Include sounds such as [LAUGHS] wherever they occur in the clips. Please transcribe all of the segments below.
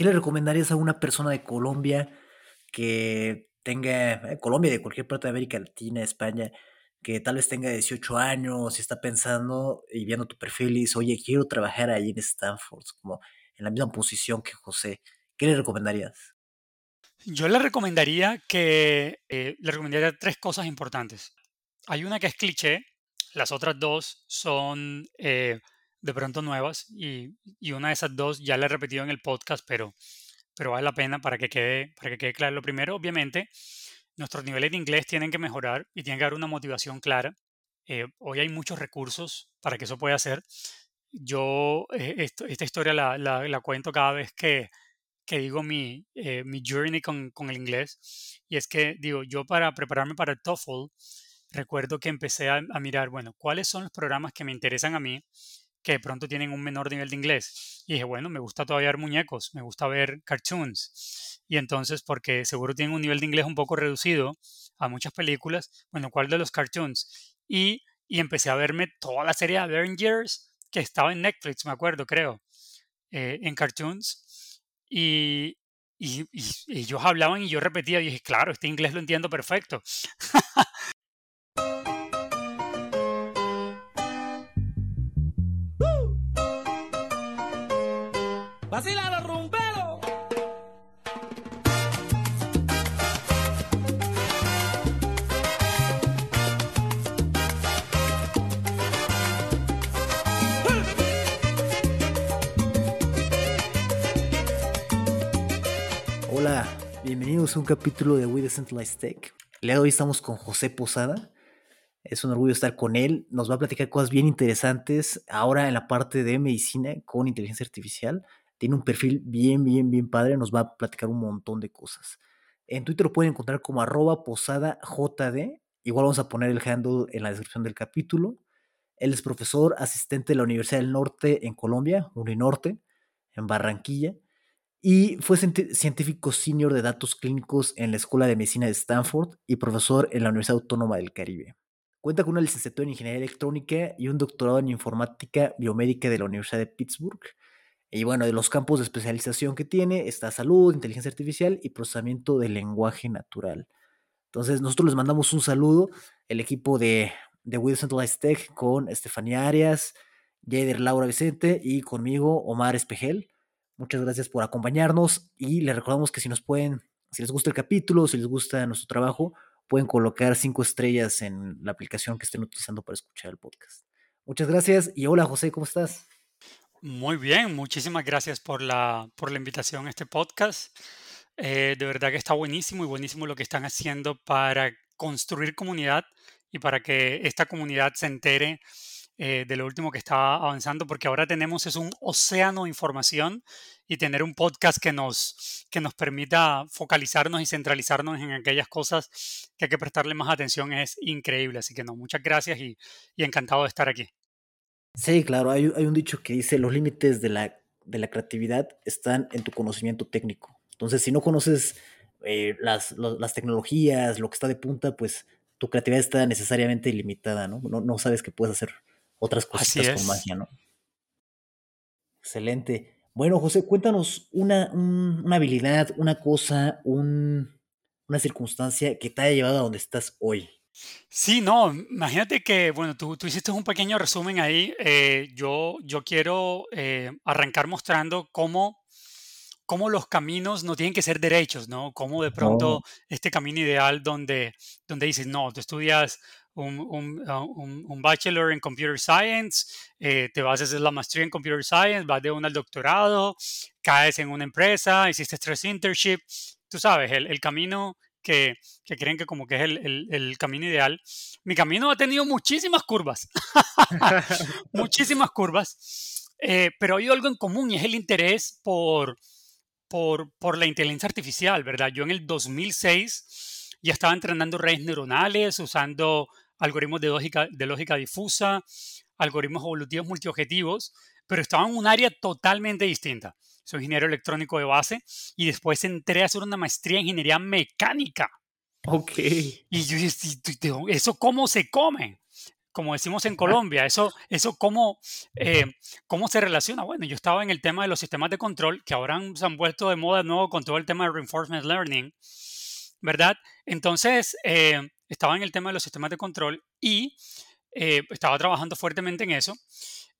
¿qué le recomendarías a una persona de Colombia que tenga, eh, Colombia, de cualquier parte de América Latina, España, que tal vez tenga 18 años y está pensando y viendo tu perfil y dice, oye, quiero trabajar ahí en Stanford, como en la misma posición que José, ¿qué le recomendarías? Yo le recomendaría que eh, le recomendaría tres cosas importantes. Hay una que es cliché, las otras dos son eh, de pronto nuevas y, y, una de esas dos ya la he repetido en el podcast, pero, pero vale la pena para que, quede, para que quede claro. Lo primero, obviamente, nuestros niveles de inglés tienen que mejorar y tienen que haber una motivación clara. Eh, hoy hay muchos recursos para que eso pueda hacer. Yo esta historia la, la, cuento cada vez que, que digo mi, eh, mi journey con, con, el inglés. Y es que, digo, yo para prepararme para el TOEFL, recuerdo que empecé a, mirar, bueno, ¿cuáles son los programas que me interesan a mí que pronto tienen un menor nivel de inglés? Y dije, bueno, me gusta todavía ver muñecos, me gusta ver cartoons. Y entonces, porque seguro tienen un nivel de inglés un poco reducido a muchas películas, bueno, ¿cuál de los cartoons? Y, y empecé a verme toda la serie de Avengers que estaba en Netflix, me acuerdo, creo, eh, en cartoons y, y, y, ellos hablaban y yo repetía y dije, claro, este inglés lo entiendo perfecto. [LAUGHS] ¡Vacila rumbero! Hola, bienvenidos a un capítulo de We Decentralized Tech. El día de hoy estamos con José Posada. Es un orgullo estar con él. Nos va a platicar cosas bien interesantes ahora en la parte de medicina con inteligencia artificial. Tiene un perfil bien, bien, bien padre. Nos va a platicar un montón de cosas. En Twitter lo pueden encontrar como arroba posada JD. Igual vamos a poner el handle en la descripción del capítulo. Él es profesor asistente de la Universidad del Norte en Colombia, Uninorte, en Barranquilla y fue científico senior de datos clínicos en la Escuela de Medicina de Stanford y profesor en la Universidad Autónoma del Caribe. Cuenta con una licenciatura en Ingeniería Electrónica y un doctorado en Informática Biomédica de la Universidad de Pittsburgh. Y bueno, de los campos de especialización que tiene está salud, inteligencia artificial y procesamiento del lenguaje natural. Entonces, nosotros les mandamos un saludo, el equipo de, de Centralized Tech con Estefanía Arias, Jader Laura Vicente y conmigo Omar Espejel. Muchas gracias por acompañarnos y les recordamos que si nos pueden, si les gusta el capítulo, si les gusta nuestro trabajo, pueden colocar cinco estrellas en la aplicación que estén utilizando para escuchar el podcast. Muchas gracias y hola José, ¿cómo estás? Muy bien, muchísimas gracias por la, por la invitación a este podcast. Eh, de verdad que está buenísimo y buenísimo lo que están haciendo para construir comunidad y para que esta comunidad se entere eh, de lo último que está avanzando, porque ahora tenemos es un océano de información y tener un podcast que nos, que nos permita focalizarnos y centralizarnos en aquellas cosas que hay que prestarle más atención es increíble. Así que no, muchas gracias y, y encantado de estar aquí. Sí, claro, hay, hay, un dicho que dice los límites de la, de la creatividad están en tu conocimiento técnico. Entonces, si no conoces eh, las, las tecnologías, lo que está de punta, pues tu creatividad está necesariamente limitada, ¿no? No, no sabes qué puedes hacer otras cositas con magia, ¿no? Excelente. Bueno, José, cuéntanos una, un, una habilidad, una cosa, un, una circunstancia que te haya llevado a donde estás hoy. Sí, no, imagínate que, bueno, tú, tú hiciste un pequeño resumen ahí. Eh, yo, yo quiero eh, arrancar mostrando cómo, cómo los caminos no tienen que ser derechos, ¿no? Cómo de pronto este camino ideal donde, donde dices, no, tú estudias un, un, uh, un- un bachelor en computer science, eh, te vas a hacer la maestría en computer science, vas de uno al doctorado, caes en una empresa, hiciste tres internships, tú sabes, el, el camino que, que creen que como que es el, el- el camino ideal. Mi camino ha tenido muchísimas curvas, [LAUGHS] muchísimas curvas, eh, pero hay algo en común y es el interés por, por, por la inteligencia artificial, ¿verdad? Yo en el 2006 ya estaba entrenando redes neuronales, usando algoritmos de lógica, de lógica difusa, algoritmos evolutivos multiobjetivos, pero estaba en un área totalmente distinta. Soy ingeniero electrónico de base y después entré a hacer una maestría en ingeniería mecánica. ok. Y yo dije, "¿Y tú- tú- ¿eso cómo se come? como decimos en Colombia. Eso, eso cómo, eh, cómo se relaciona. Bueno, yo estaba en el tema de los sistemas de control, que ahora se han puesto de moda de nuevo con todo el tema de reinforcement learning, ¿verdad? Entonces, eh, estaba en el tema de los sistemas de control y eh, estaba trabajando fuertemente en eso.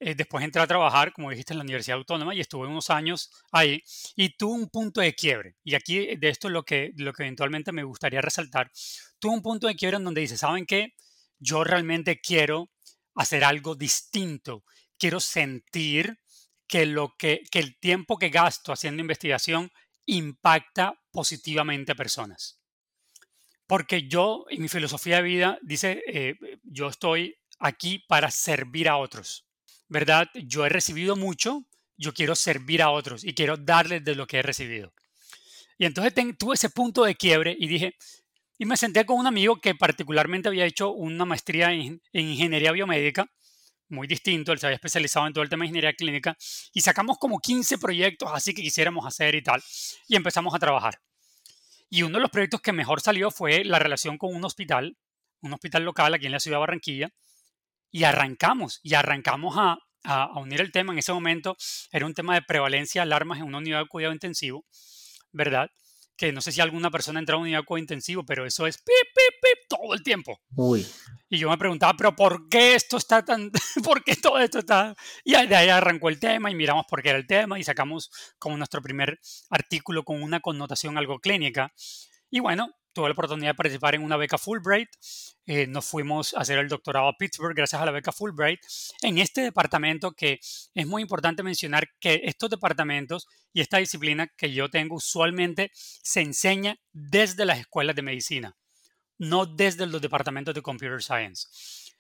Después entré a trabajar, como dijiste, en la Universidad Autónoma y estuve unos años ahí y tuve un punto de quiebre. Y aquí de esto es lo que, lo que eventualmente me gustaría resaltar. Tuve un punto de quiebre en donde dice, ¿saben qué? yo realmente quiero hacer algo distinto. Quiero sentir que, lo que, el tiempo que gasto haciendo investigación impacta positivamente a personas. Porque yo, en mi filosofía de vida, dice, eh, yo estoy aquí para servir a otros, ¿verdad? Yo he recibido mucho, yo quiero servir a otros y quiero darles de lo que he recibido. Y entonces tuve ese punto de quiebre y dije, y me senté con un amigo que particularmente había hecho una maestría en, ingeniería biomédica, muy distinto, él se había especializado en todo el tema de ingeniería clínica, y sacamos como 15 proyectos así que quisiéramos hacer y tal, y empezamos a trabajar. Y uno de los proyectos que mejor salió fue la relación con un hospital, un hospital local aquí en la ciudad de Barranquilla, y arrancamos, y arrancamos a, a, unir el tema. En ese momento era un tema de prevalencia de alarmas en una unidad de cuidado intensivo, ¿verdad? que no sé si alguna persona entra a un unidad intensivo, pero eso es pip, pip, pip todo el tiempo. Uy. Y yo me preguntaba, pero ¿por qué esto está tan, [LAUGHS] por qué todo esto está? Y de ahí arrancó el tema y miramos por qué era el tema y sacamos como nuestro primer artículo con una connotación algo clínica. Y bueno, tuve la oportunidad de participar en una beca Fulbright. Eh, nos fuimos a hacer el doctorado a Pittsburgh gracias a la beca Fulbright. En este departamento que es muy importante mencionar que estos departamentos y esta disciplina que yo tengo usualmente se enseña desde las escuelas de medicina, no desde los departamentos de Computer Science.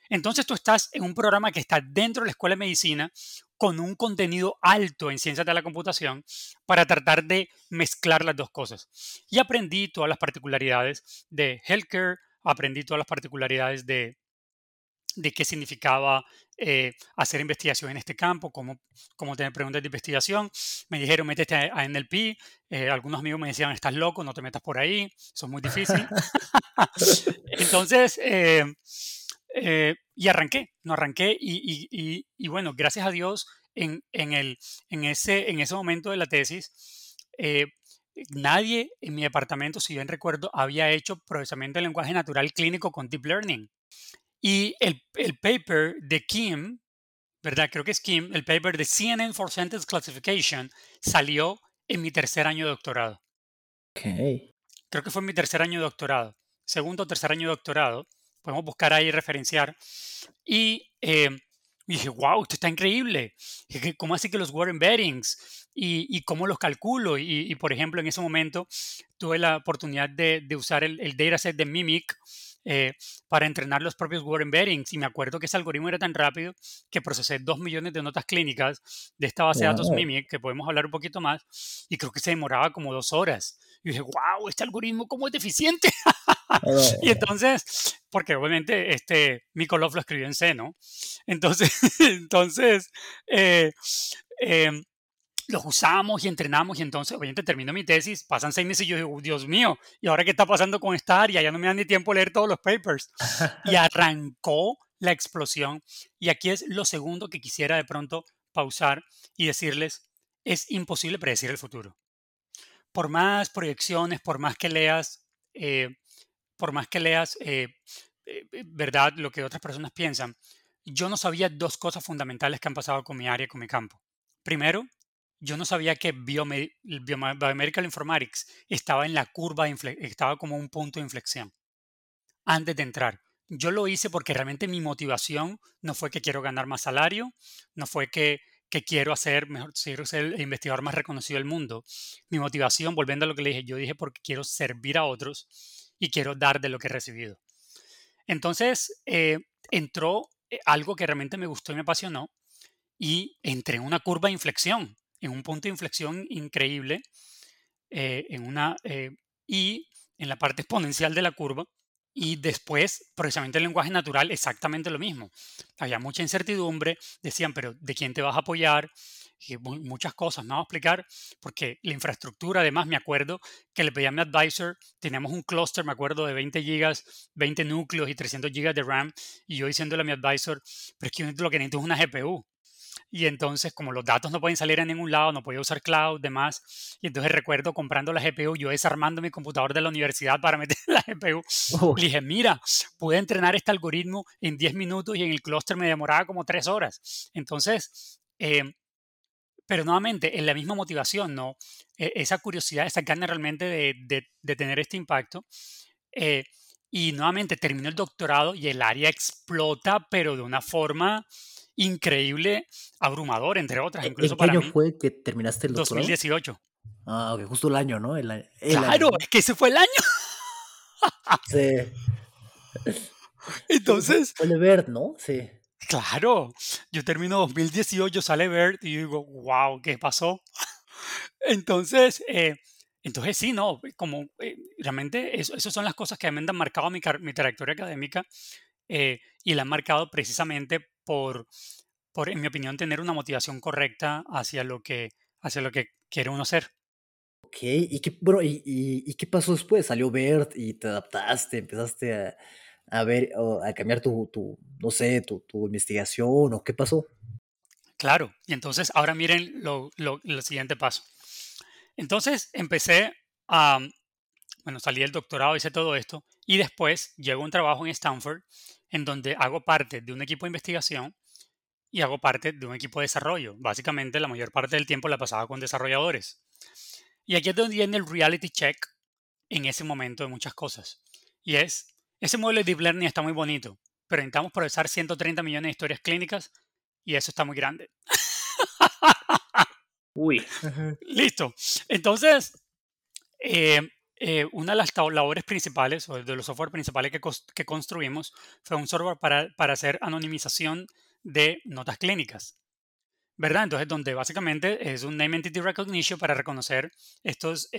Entonces tú estás en un programa que está dentro de la escuela de medicina con un contenido alto en ciencias de la computación para tratar de mezclar las dos cosas. Y aprendí todas las particularidades de healthcare, aprendí todas las particularidades de, de qué significaba eh, hacer investigación en este campo, cómo, cómo, tener preguntas de investigación. Me dijeron, métete a, NLP. Eh, algunos amigos me decían, estás loco, no te metas por ahí, eso es muy difícil. [LAUGHS] [LAUGHS] Entonces, eh, eh, y arranqué, no arranqué y, bueno, gracias a Dios en, el, en, ese, en ese momento de la tesis, eh, nadie en mi departamento, si bien recuerdo, había hecho procesamiento de lenguaje natural clínico con Deep Learning. Y el, el paper de Kim, ¿verdad? Creo que es Kim, el paper de CNN for Sentence Classification salió en mi tercer año de doctorado. Okay. Creo que fue en mi tercer año de doctorado, segundo o tercer año de doctorado podemos buscar ahí, referenciar. Y eh, dije, wow, esto está increíble. ¿Cómo así que los word embeddings? ¿Y, y cómo los calculo? Y, por ejemplo, en ese momento tuve la oportunidad de, de usar el, el, dataset de Mimic eh, para entrenar los propios word embeddings. Y me acuerdo que ese algoritmo era tan rápido que procesé dos millones de notas clínicas de esta base de datos Mimic, que podemos hablar un poquito más, y creo que se demoraba como dos horas. Y dije, wow, este algoritmo cómo es deficiente. [LAUGHS] [LAUGHS] y entonces, porque obviamente este Mikolov lo escribió en C, ¿no? [LAUGHS] Entonces, [LAUGHS] entonces eh, em, los usamos y entrenamos y entonces, obviamente termino mi tesis, pasan seis meses y yo digo, Dios mío, ¿y ahora qué está pasando con esta área? Ya no me dan ni tiempo a leer todos los papers. Y arrancó la explosión. Y aquí es lo segundo que quisiera de pronto pausar y decirles, es imposible predecir el futuro. Por más proyecciones, por más que leas eh, por más que leas, eh, eh, eh, ¿verdad?, lo que otras personas piensan, yo no sabía dos cosas fundamentales que han pasado con mi área, con mi campo. Primero, yo no sabía que Biomedical Informatics estaba en la curva, estaba como un punto de inflexión antes de entrar. Yo lo hice porque realmente mi motivación no fue que quiero ganar más salario, no fue que, que quiero hacer, mejor, quiero ser el investigador más reconocido del mundo. Mi motivación, volviendo a lo que le dije, yo dije porque quiero servir a otros y quiero dar de lo que he recibido. Entonces, eh, entró eh, algo que realmente me gustó y me apasionó y entré en una curva de inflexión, en un punto de inflexión increíble, eh, en una, y en la parte exponencial de la curva, y después, precisamente el lenguaje natural, exactamente lo mismo. Había mucha incertidumbre, decían, pero ¿de quién te vas a apoyar? Y muchas cosas. Me voy a explicar porque la infraestructura, además, me acuerdo que le pedí a mi advisor, teníamos un cluster, me acuerdo, de 20 gigas, 20 núcleos y 300 gigas de RAM, y yo diciéndole a mi advisor, pero es que lo que necesito es una GPU. Y entonces, como los datos no pueden salir a ningún lado, no podía usar cloud, demás. Y entonces recuerdo comprando la GPU, yo desarmando mi computador de la universidad para meter [LAUGHS] la GPU. Y dije, mira, pude entrenar este algoritmo en 10 minutos y en el clúster me demoraba como 3 horas. Entonces, eh, pero nuevamente, en la misma motivación, ¿no? E, esa curiosidad, esa ganas realmente de, de, tener este impacto. Eh, y nuevamente termino el doctorado y el área explota, pero de una forma increíble, abrumador, entre otras. Incluso ¿En qué año fue que terminaste el doctorado? 2018. Ah, ok, justo el año, ¿no? El, claro, es que ese fue el año. sí. [LAUGHS] Entonces. Bert, ¿no? Sí. Claro, yo termino 2018, sale Bert y digo, wow, ¿qué pasó? [LAUGHS] Entonces, eh, entonces sí, no, como eh, realmente esas son las cosas que me han marcado mi, mi trayectoria académica eh, y la han marcado precisamente por, por, en mi opinión, tener una motivación correcta hacia lo que, hacia lo que quiere uno ser. Ok, ¿y qué, bueno, y, y, qué pasó después? ¿Salió Bert y te adaptaste, empezaste a, a ver, a cambiar tu, tu no sé, tu, tu, investigación o qué pasó? Claro, y entonces ahora miren lo, lo, el siguiente paso. Entonces empecé a, bueno, salí del doctorado, hice todo esto, y después llegó un trabajo en Stanford en donde hago parte de un equipo de investigación y hago parte de un equipo de desarrollo. Básicamente la mayor parte del tiempo la pasaba con desarrolladores. Y aquí es donde viene el reality check en ese momento de muchas cosas. Y es, ese modelo de Deep Learning está muy bonito, pero intentamos procesar 130 millones de historias clínicas y eso está muy grande. Uy. [LAUGHS] Listo. Entonces, eh, eh, una de las labores principales o de los software principales que, construimos fue un software para, para, hacer anonimización de notas clínicas. ¿Verdad? Entonces, donde básicamente es un Name Entity Recognition para reconocer estos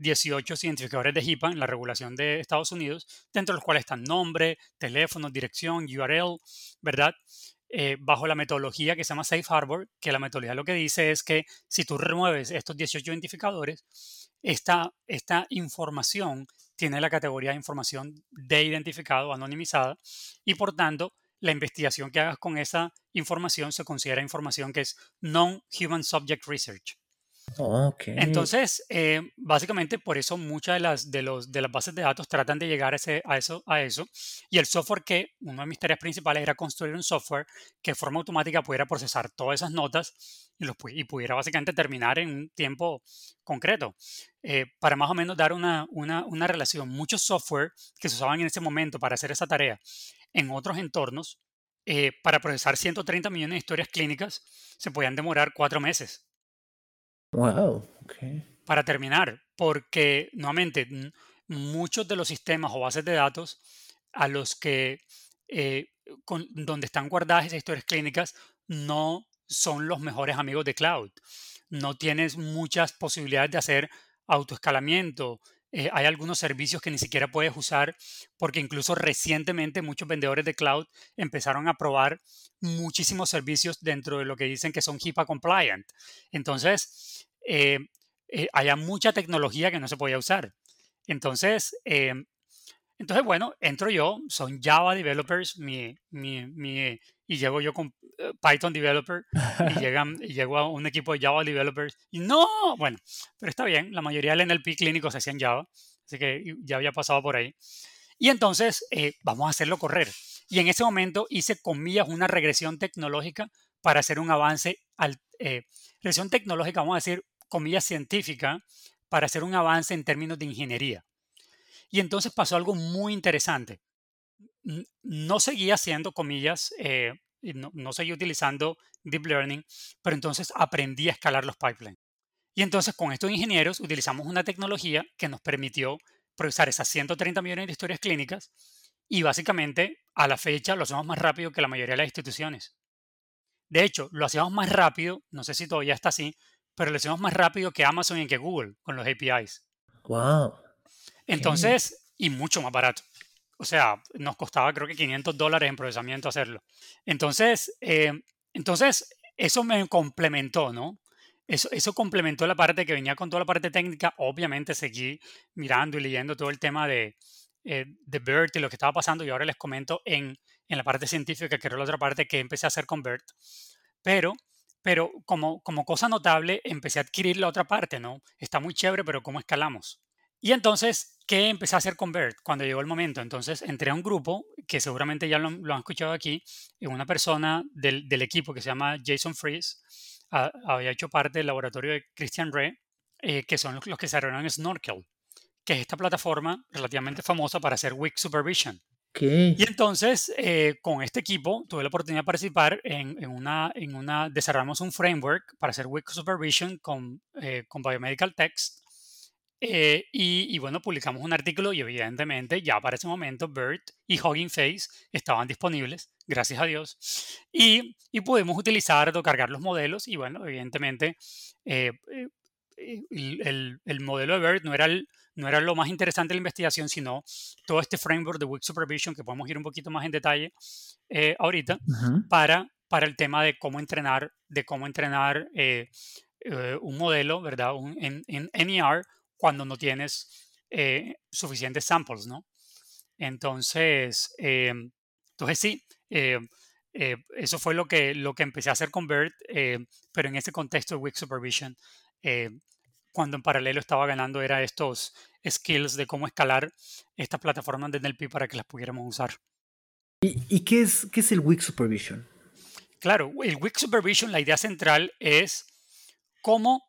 18 eh, identificadores de HIPAA en la regulación de Estados Unidos, dentro de los cuales están nombre, teléfono, dirección, URL, ¿verdad? Eh, bajo la metodología que se llama Safe Harbor, que la metodología lo que dice es que si tú remueves estos 18 identificadores, esta, esta información tiene la categoría de información de identificado, anonimizada, y por tanto, la investigación que hagas con esa información se considera información que es non-human subject research. Entonces, eh, básicamente por eso muchas de las, de, los, de las bases de datos tratan de llegar a, eso, a eso. Y el software que, una de mis tareas principales era construir un software que de forma automática pudiera procesar todas esas notas y, los, y pudiera básicamente terminar en un tiempo concreto. Eh, para más o menos dar una, una, una relación, muchos software que se usaban en ese momento para hacer esa tarea en otros entornos, eh, para procesar 130 millones de historias clínicas, se podían demorar cuatro meses. Wow, Para terminar, porque nuevamente muchos de los sistemas o bases de datos a los que eh, donde están guardadas esas historias clínicas no son los mejores amigos de cloud. No tienes muchas posibilidades de hacer autoescalamiento. Eh, hay algunos servicios que ni siquiera puedes usar porque incluso recientemente muchos vendedores de cloud empezaron a probar muchísimos servicios dentro de lo que dicen que son HIPAA compliant. Entonces, eh, eh, haya mucha tecnología que no se podía usar. Entonces, eh, entonces bueno, entro yo, son Java developers, mi, mi, mi, y llego yo con Python developer, y, [LAUGHS] llegan, y llego a un equipo de Java developers, y no, bueno, pero está bien, la mayoría del NLP clínico se hacía en Java, así que ya había pasado por ahí. Y entonces, vamos a hacerlo correr. Y en ese momento hice, comillas, una regresión tecnológica para hacer un avance al... regresión tecnológica, vamos a decir, comillas, científica para hacer un avance en términos de ingeniería. Y entonces pasó algo muy interesante. No seguía haciendo comillas, eh, no, no seguía utilizando deep learning, pero entonces aprendí a escalar los pipelines. Y entonces con estos ingenieros utilizamos una tecnología que nos permitió procesar esas 130 millones de historias clínicas y básicamente a la fecha lo hacemos más rápido que la mayoría de las instituciones. De hecho, lo hacíamos más rápido, no sé si todavía está así, pero lo hacemos más rápido que Amazon y que Google con los APIs. Wow. Entonces, y mucho más barato. O sea, nos costaba creo que 500 dólares en procesamiento hacerlo. Entonces, eh, entonces eso me complementó, ¿no? Eso, eso complementó la parte que venía con toda la parte técnica. Obviamente seguí mirando y leyendo todo el tema de, eh, de BERT y lo que estaba pasando y ahora les comento en, en la parte científica, que era la otra parte que empecé a hacer con BERT. Pero, pero como, como cosa notable, empecé a adquirir la otra parte, ¿no? Está muy chévere, pero ¿cómo escalamos? Y entonces, ¿qué empecé a hacer con BERT cuando llegó el momento? Entonces, entré a un grupo que seguramente ya lo, han escuchado aquí, una persona del, del, equipo que se llama Jason Fries, había hecho parte del laboratorio de Christian Ray, eh, que son los, los que desarrollaron Snorkel, que es esta plataforma relativamente famosa para hacer Weak Supervision. Y entonces, eh, con este equipo, tuve la oportunidad de participar en, en, una, en una, desarrollamos un framework para hacer Weak Supervision con, eh, con Biomedical Text. Eh, y, y, bueno, publicamos un artículo y evidentemente ya para ese momento BERT y Hugging Face estaban disponibles, gracias a Dios. Y, y pudimos utilizar o cargar los modelos y bueno, evidentemente el, el, el, modelo de BERT no era el, no era lo más interesante de la investigación, sino todo este framework de Weak Supervision, que podemos ir un poquito más en detalle eh, ahorita, para, para el tema de cómo entrenar, de cómo entrenar eh, eh, un modelo, ¿verdad? Un, en, en, NER cuando no tienes suficientes samples, ¿no? Entonces, entonces sí, eso fue lo que, lo que empecé a hacer con BERT, pero en ese contexto de Weak Supervision, cuando en paralelo estaba ganando era estos skills de cómo escalar estas plataformas de NLP para que las pudiéramos usar. ¿Y, qué, es, qué es el Weak Supervision? Claro, el Weak Supervision, la idea central es cómo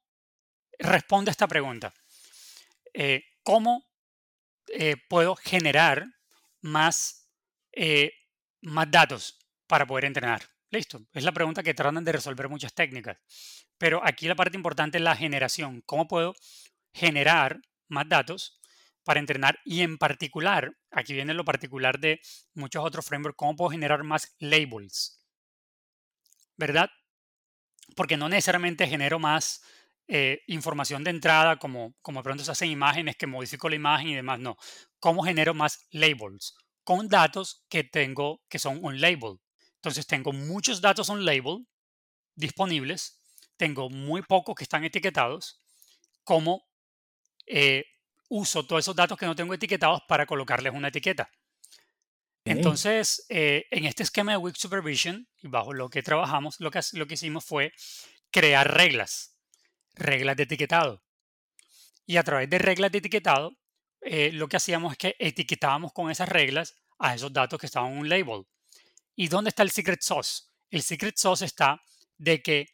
responde a esta pregunta. Eh, ¿Cómo eh, puedo generar más, eh, más datos para poder entrenar? Listo, es la pregunta que tratan de resolver muchas técnicas. Pero aquí la parte importante es la generación. ¿Cómo puedo generar más datos para entrenar? Y en particular, aquí viene lo particular de muchos otros frameworks, ¿cómo puedo generar más labels? ¿Verdad? Porque no necesariamente genero más eh, información de entrada, como, como pronto se hacen imágenes, que modifico la imagen y demás. No. ¿Cómo genero más labels? Con datos que tengo que son un label. Entonces tengo muchos datos on label disponibles, tengo muy pocos que están etiquetados, ¿cómo eh, uso todos esos datos que no tengo etiquetados para colocarles una etiqueta. Entonces, eh, en este esquema de Weak Supervision, y bajo lo que trabajamos, lo que, lo que hicimos fue crear reglas, reglas de etiquetado. Y a través de reglas de etiquetado, eh, lo que hacíamos es que etiquetábamos con esas reglas a esos datos que estaban en un label. ¿Y dónde está el secret sauce? El secret sauce está de que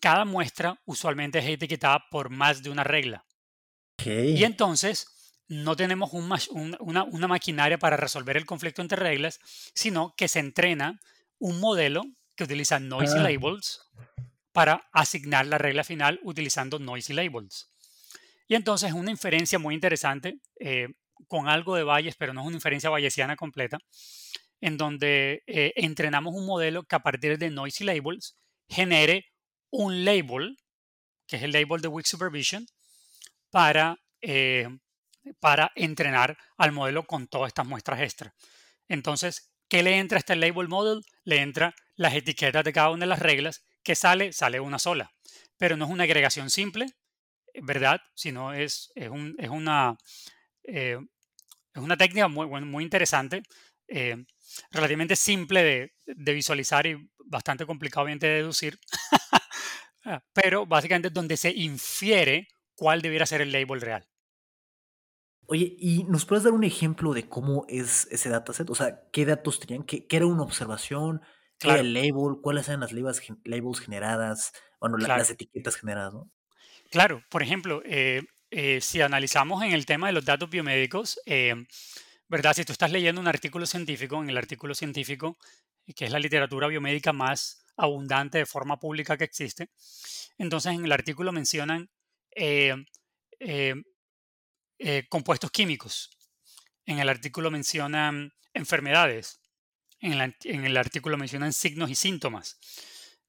cada muestra usualmente es etiquetada por más de una regla. Y entonces no tenemos una, maquinaria para resolver el conflicto entre reglas, sino que se entrena un modelo que utiliza noisy ah. labels para asignar la regla final utilizando noisy labels. Y entonces es una inferencia muy interesante, eh, con algo de Bayes, pero no es una inferencia bayesiana completa, en donde eh, entrenamos un modelo que a partir de noisy labels genere un label, que es el label de Weak Supervision, para, eh, para entrenar al modelo con todas estas muestras extra. Entonces, ¿qué le entra a este label model? Le entra las etiquetas de cada una de las reglas. Que sale? Sale una sola. Pero no es una agregación simple, ¿verdad? Sino es, es, un, es una, eh, es una técnica muy, muy interesante eh, relativamente simple de, visualizar y bastante complicado de deducir, [LAUGHS] ah, pero básicamente es donde se infiere cuál debiera ser el label real. Oye, ¿y nos puedes dar un ejemplo de cómo es ese dataset? O sea, ¿qué datos tenían? ¿Qué, era una observación? ¿Qué era el label? ¿Cuáles eran las labels, labels generadas? Bueno, las etiquetas generadas, ¿no? Claro, por ejemplo, eh, eh, si analizamos en el tema de los datos biomédicos, ¿verdad? Si tú estás leyendo un artículo científico, en el artículo científico, que es la literatura biomédica más abundante de forma pública que existe, entonces en el artículo mencionan eh, eh, eh, compuestos químicos, en el artículo mencionan enfermedades, en, el artículo mencionan signos y síntomas,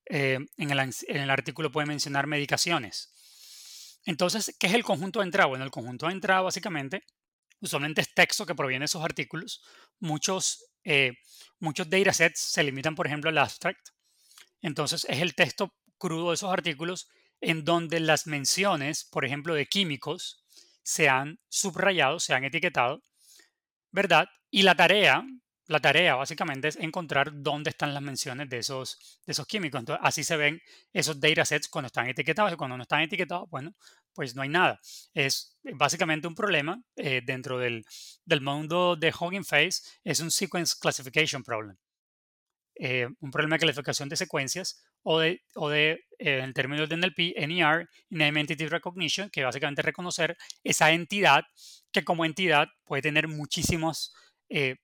en el, en, el, artículo puede mencionar medicaciones. Entonces, ¿qué es el conjunto de entrada? Bueno, el conjunto de entrada básicamente usualmente es texto que proviene de esos artículos. Muchos, eh, muchos datasets se limitan, por ejemplo, al abstract. Entonces es el texto crudo de esos artículos en donde las menciones, por ejemplo, de químicos, se han subrayado, se han etiquetado, ¿verdad? Y la tarea, la tarea básicamente es encontrar dónde están las menciones de esos, de esos químicos. Entonces, así se ven esos datasets cuando están etiquetados y cuando no están etiquetados, bueno, pues no hay nada. Es básicamente un problema eh, dentro del, del, mundo de Hugging Face, es un sequence classification problem. Eh, un problema de clasificación de secuencias o de, o de eh, en términos de NLP, NER, Name Entity Recognition, que básicamente reconocer esa entidad que como entidad puede tener muchísimas eh,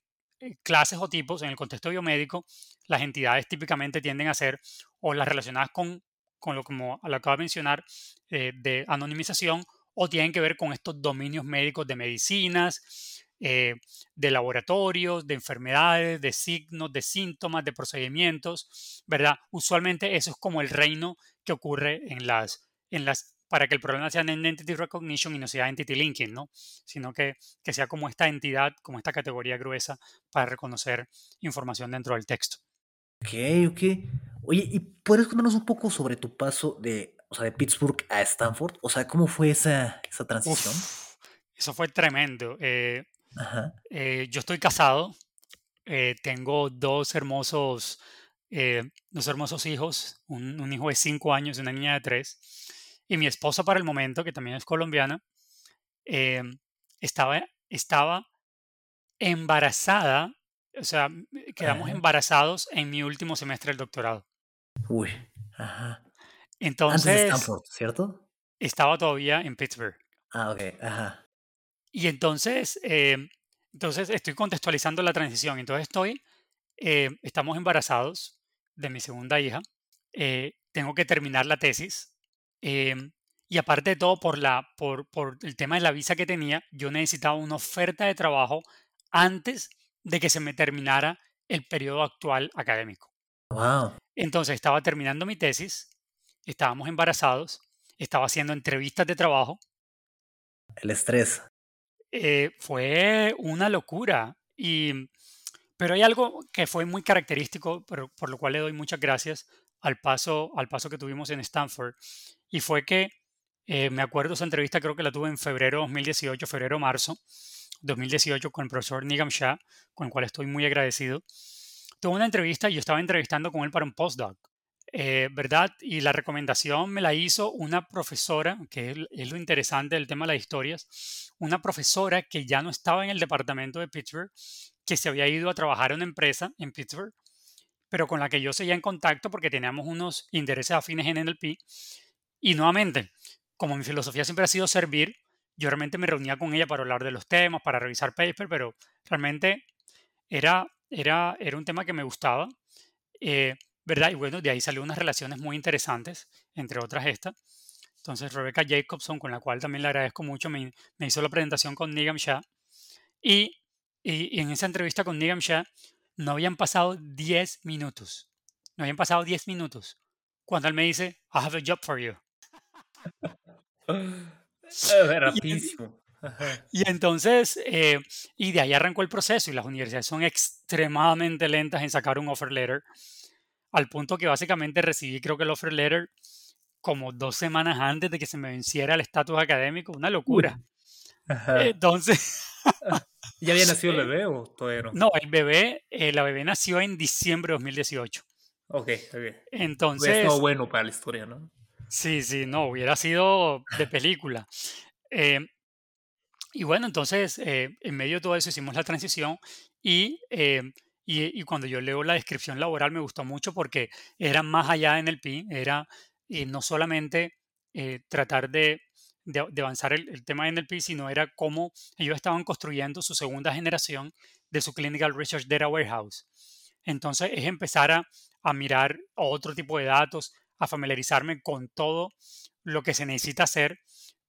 clases o tipos en el contexto biomédico. Las entidades típicamente tienden a ser o las relacionadas con, con lo como lo acabo de mencionar, de anonimización, o tienen que ver con estos dominios médicos de medicinas, eh, de laboratorios, de enfermedades, de signos, de síntomas, de procedimientos, ¿verdad? Usualmente eso es como el reino que ocurre en las, en las para que el problema sea en Entity Recognition y no sea Entity Linking, ¿no? Sino que, que sea como esta entidad, como esta categoría gruesa para reconocer información dentro del texto. Ok, ok. Oye, ¿y puedes contarnos un poco sobre tu paso de, o sea, de Pittsburgh a Stanford? O sea, ¿cómo fue esa, esa transición? eso fue tremendo. Eh, eh, yo estoy casado, eh, tengo dos hermosos, eh, dos hermosos hijos, un, hijo de cinco años y una niña de tres. Y mi esposa para el momento, que también es colombiana, estaba, estaba embarazada, o sea, quedamos embarazados en mi último semestre del doctorado. Uy, ajá. Entonces... Antes de Stanford, ¿cierto? Estaba todavía en Pittsburgh. Ah, ok, ajá. Y entonces, eh, entonces estoy contextualizando la transición. Entonces estoy, eh, estamos embarazados de mi segunda hija. Eh, tengo que terminar la tesis. Y aparte de todo, por, la, por, por el tema de la visa que tenía, yo necesitaba una oferta de trabajo antes de que se me terminara el periodo actual académico. Wow. Entonces estaba terminando mi tesis, estábamos embarazados, estaba haciendo entrevistas de trabajo. El estrés. Eh, fue una locura. Y, pero hay algo que fue muy característico, por, por, lo cual le doy muchas gracias al paso, al paso que tuvimos en Stanford. Y fue que, eh, me acuerdo esa entrevista, creo que la tuve en febrero 2018, febrero-marzo 2018 con el profesor Nigam Shah, con el cual estoy muy agradecido. Tuve una entrevista y yo estaba entrevistando con él para un postdoc. Eh, ¿verdad? Y la recomendación me la hizo una profesora, que es, lo interesante del tema de las historias, una profesora que ya no estaba en el departamento de Pittsburgh, que se había ido a trabajar a una empresa en Pittsburgh, pero con la que yo seguía en contacto porque teníamos unos intereses afines en NLP. Y nuevamente, como mi filosofía siempre ha sido servir, yo realmente me reunía con ella para hablar de los temas, para revisar paper, pero realmente era, era, era un tema que me gustaba. Eh, ¿verdad? Y bueno, de ahí salió unas relaciones muy interesantes, entre otras esta. Entonces, Rebecca Jacobson, con la cual también le agradezco mucho, me, hizo la presentación con Nigam Shah. Y, y, en esa entrevista con Nigam Shah no habían pasado 10 minutos. No habían pasado 10 minutos. Cuando él me dice, I have a job for you. [LAUGHS] Rapidísimo. Y entonces, eh, y de ahí arrancó el proceso y las universidades son extremadamente lentas en sacar un offer letter al punto que básicamente recibí creo que el offer letter como dos semanas antes de que se me venciera el estatus académico, una locura. Entonces... [LAUGHS] ¿Ya había nacido el [LAUGHS] bebé o todavía no? No, el bebé, eh, la bebé nació en diciembre de 2018. Ok, ok. Entonces... Es bueno para la historia, ¿no? Sí, sí, no, hubiera sido de película. Eh, y bueno, entonces, eh, en medio de todo eso hicimos la transición y y, cuando yo leo la descripción laboral me gustó mucho porque era más allá en el PI, era y no solamente eh, tratar de, de, avanzar el, tema en el PI, sino era cómo ellos estaban construyendo su segunda generación de su Clinical Research Data Warehouse. Entonces es empezar a, a mirar otro tipo de datos, a familiarizarme con todo lo que se necesita hacer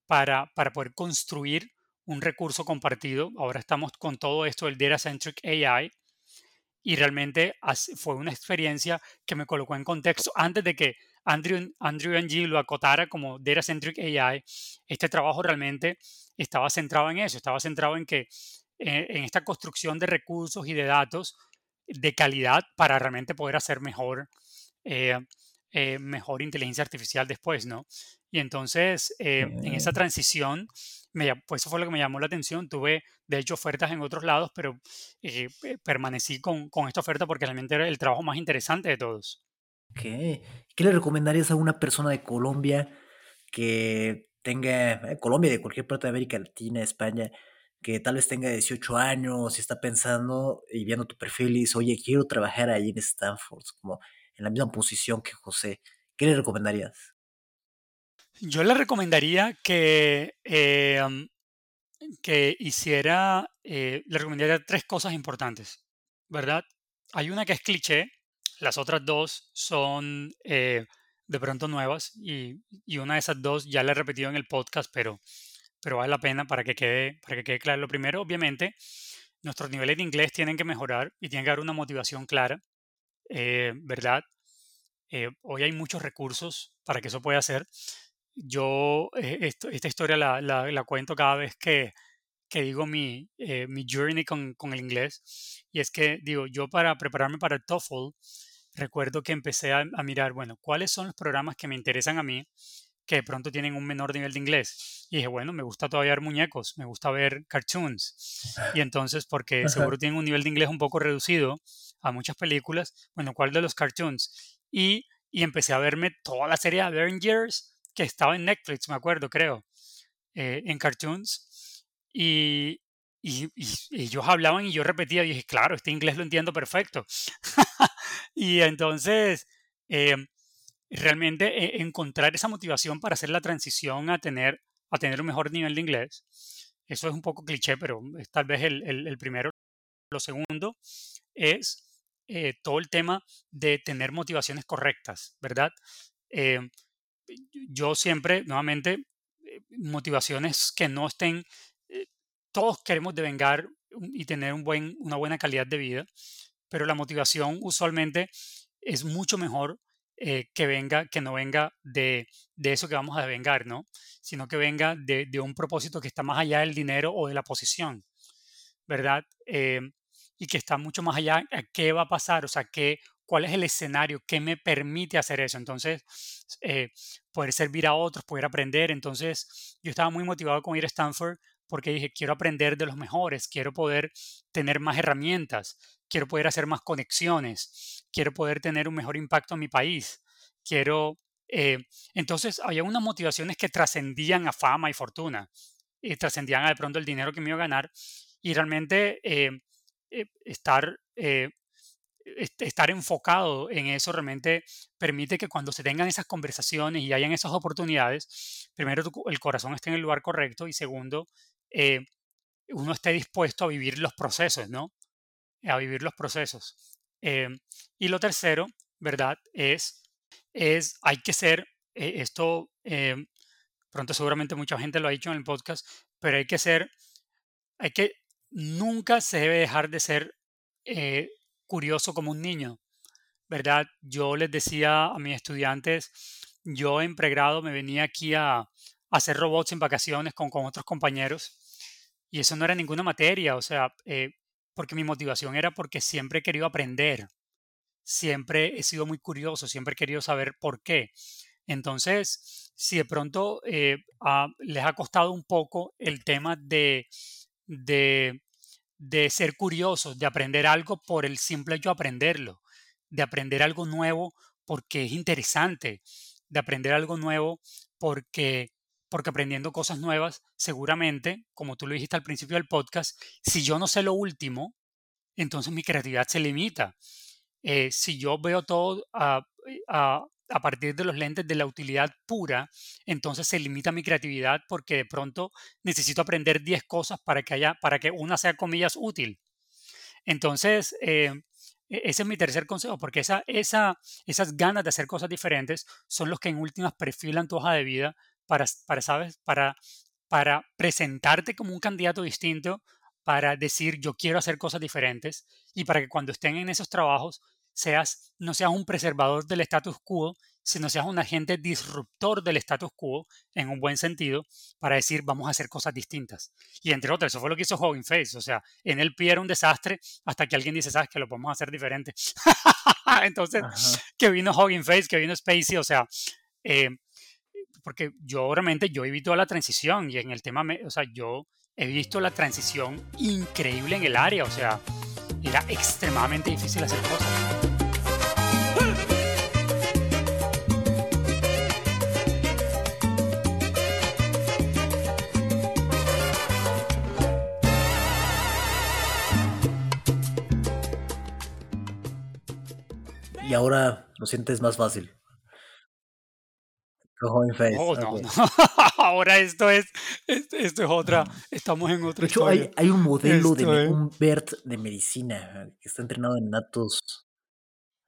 para, para poder construir un recurso compartido. Ahora estamos con todo esto del Data Centric AI, y realmente fue una experiencia que me colocó en contexto antes de que Andrew, Andrew Ng lo acotara como Data Centric AI. Este trabajo realmente estaba centrado en eso, estaba centrado en que eh, en esta construcción de recursos y de datos de calidad para realmente poder hacer mejor eh, eh, mejor inteligencia artificial después, ¿no? Y entonces, eh, en esa transición, me, pues eso fue lo que me llamó la atención. Tuve, de hecho, ofertas en otros lados, pero eh, permanecí con, con, esta oferta porque realmente era el trabajo más interesante de todos. ¿Qué? ¿Qué le recomendarías a una persona de Colombia que tenga, Colombia, de cualquier parte de América Latina, España, que tal vez tenga 18 años y está pensando y viendo tu perfil y dice, oye, quiero trabajar ahí en Stanford, como en la misma posición que José, ¿qué le recomendarías? Yo le recomendaría que, eh, que hiciera, eh, le recomendaría tres cosas importantes, ¿verdad? Hay una que es cliché, las otras dos son eh, de pronto nuevas y, y, una de esas dos ya la he repetido en el podcast, pero pero vale la pena para que quede, para que quede claro. Lo primero, obviamente, nuestros niveles de inglés tienen que mejorar y tiene que haber una motivación clara, eh, ¿verdad? Eh, hoy hay muchos recursos para que eso pueda hacer. Yo eh, esta historia la, la, cuento cada vez que, que digo mi, mi journey con, con, el inglés. Y es que digo, yo para prepararme para el TOEFL, recuerdo que empecé a, a mirar, bueno, ¿cuáles son los programas que me interesan a mí? Que de pronto tienen un menor nivel de inglés. Y dije, bueno, me gusta todavía ver muñecos, me gusta ver cartoons. Y entonces, porque seguro tienen un nivel de inglés un poco reducido a muchas películas, bueno, ¿cuál de los cartoons? Y, y empecé a verme toda la serie de Avengers que estaba en Netflix, me acuerdo, creo, eh, en cartoons. Y, y, ellos hablaban y yo repetía, y dije, claro, este inglés lo entiendo perfecto. [LAUGHS] y entonces, eh, realmente eh, encontrar esa motivación para hacer la transición a tener, a tener un mejor nivel de inglés. Eso es un poco cliché, pero tal vez el, el, primero. Lo segundo es eh, todo el tema de tener motivaciones correctas, ¿verdad? Eh, yo siempre, nuevamente, motivaciones que no estén, todos queremos devengar y tener un buen, una buena calidad de vida, pero la motivación usualmente es mucho mejor eh, que venga, que no venga de, de, eso que vamos a vengar, ¿no? Sino que venga de, de, un propósito que está más allá del dinero o de la posición, ¿verdad? Eh, y que está mucho más allá de qué va a pasar, o sea, qué, cuál es el escenario, qué me permite hacer eso. Entonces, eh, poder servir a otros, poder aprender. Entonces, yo estaba muy motivado con ir a Stanford porque dije, quiero aprender de los mejores, quiero poder tener más herramientas, quiero poder hacer más conexiones, quiero poder tener un mejor impacto en mi país, quiero... Eh, entonces, había unas motivaciones que trascendían a fama y fortuna, y trascendían a de pronto el dinero que me iba a ganar, y realmente eh, eh, estar, estar enfocado en eso realmente permite que cuando se tengan esas conversaciones y hayan esas oportunidades, primero el corazón esté en el lugar correcto y segundo, uno esté dispuesto a vivir los procesos, ¿no? a vivir los procesos. Em, y lo tercero, ¿verdad? Es, es hay que ser, eh, esto em, pronto seguramente mucha gente lo ha dicho en el podcast, pero hay que ser, hay que, nunca se debe dejar de ser eh, curioso como un niño, ¿verdad? Yo les decía a mis estudiantes, yo en pregrado me venía aquí a, hacer robots en vacaciones con, con otros compañeros y eso no era ninguna materia, o sea, eh, porque mi motivación era porque siempre he querido aprender, siempre he sido muy curioso, siempre he querido saber por qué. Entonces, si de pronto eh, les ha costado un poco el tema de, de, de ser curiosos, de aprender algo por el simple hecho de aprenderlo, de aprender algo nuevo porque es interesante, de aprender algo nuevo porque porque aprendiendo cosas nuevas, seguramente, como tú lo dijiste al principio del podcast, si yo no sé lo último, entonces mi creatividad se limita. Eh, si yo veo todo a, a, partir de los lentes de la utilidad pura, entonces se limita mi creatividad porque de pronto necesito aprender 10 cosas para que, haya, para que una sea, comillas, útil. Entonces, eh, e, ese es mi tercer consejo, porque esa, esa, esas ganas de hacer cosas diferentes son los que en últimas perfilan tu hoja de vida para, para, ¿sabes? Para, para presentarte como un candidato distinto, para decir yo quiero hacer cosas diferentes y para que cuando estén en esos trabajos seas, no seas un preservador del status quo, sino seas un agente disruptor del status quo en un buen sentido para decir vamos a hacer cosas distintas. Y entre otras, eso fue lo que hizo Hogan Face. O sea, en el pie era un desastre hasta que alguien dice, sabes que lo podemos hacer diferente. [LAUGHS] Entonces, que vino Hogan Face, que vino Spacey, o sea, eh, porque yo realmente yo he visto la transición y en el tema, o sea, yo he visto la transición increíble en el área, o sea, era extremadamente difícil hacer cosas. y ahora lo sientes más fácil. Oh, no, no. [LAUGHS] ahora esto es, esto, es otra, estamos en otra De hecho, hay, un modelo de un BERT de medicina que está entrenado en datos.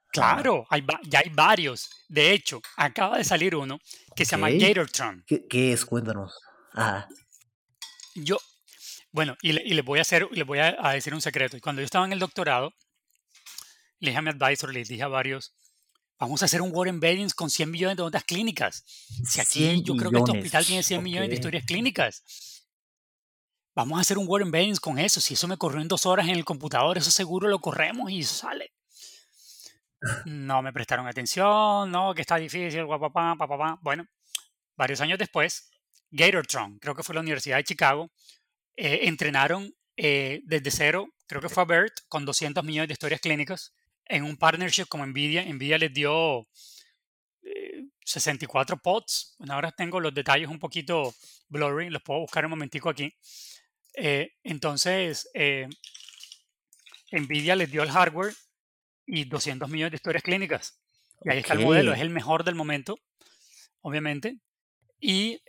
Claro, hay, ya hay varios. De hecho, acaba de salir uno que se llama Gatortron. ¿Qué, ¿Qué, es? Cuéntanos. Ah. Yo, bueno, y, y les voy a hacer, les voy a, decir un secreto. Cuando yo estaba en el doctorado, le dije a mi advisor, le dije a varios, vamos a hacer un War Embeddings con 100 millones de notas clínicas. Si aquí yo creo que este hospital tiene 100 millones de historias clínicas. Vamos a hacer un War Embeddings con eso. Si eso me corrió en dos horas en el computador, eso seguro lo corremos y eso sale. No me prestaron atención, no, que está difícil, papá, papá. Bueno, varios años después, Gatortron, creo que fue la Universidad de Chicago, eh, entrenaron eh, desde cero, creo que fue a BERT, con 200 millones de historias clínicas en un partnership como Nvidia. Nvidia les dio 64 eh, pods. ahora tengo los detalles un poquito blurry, los puedo buscar un momentico aquí. Eh, entonces, eh, Nvidia les dio el hardware y 200 millones de historias clínicas. Y ahí está el modelo, es el mejor del momento, obviamente. Y,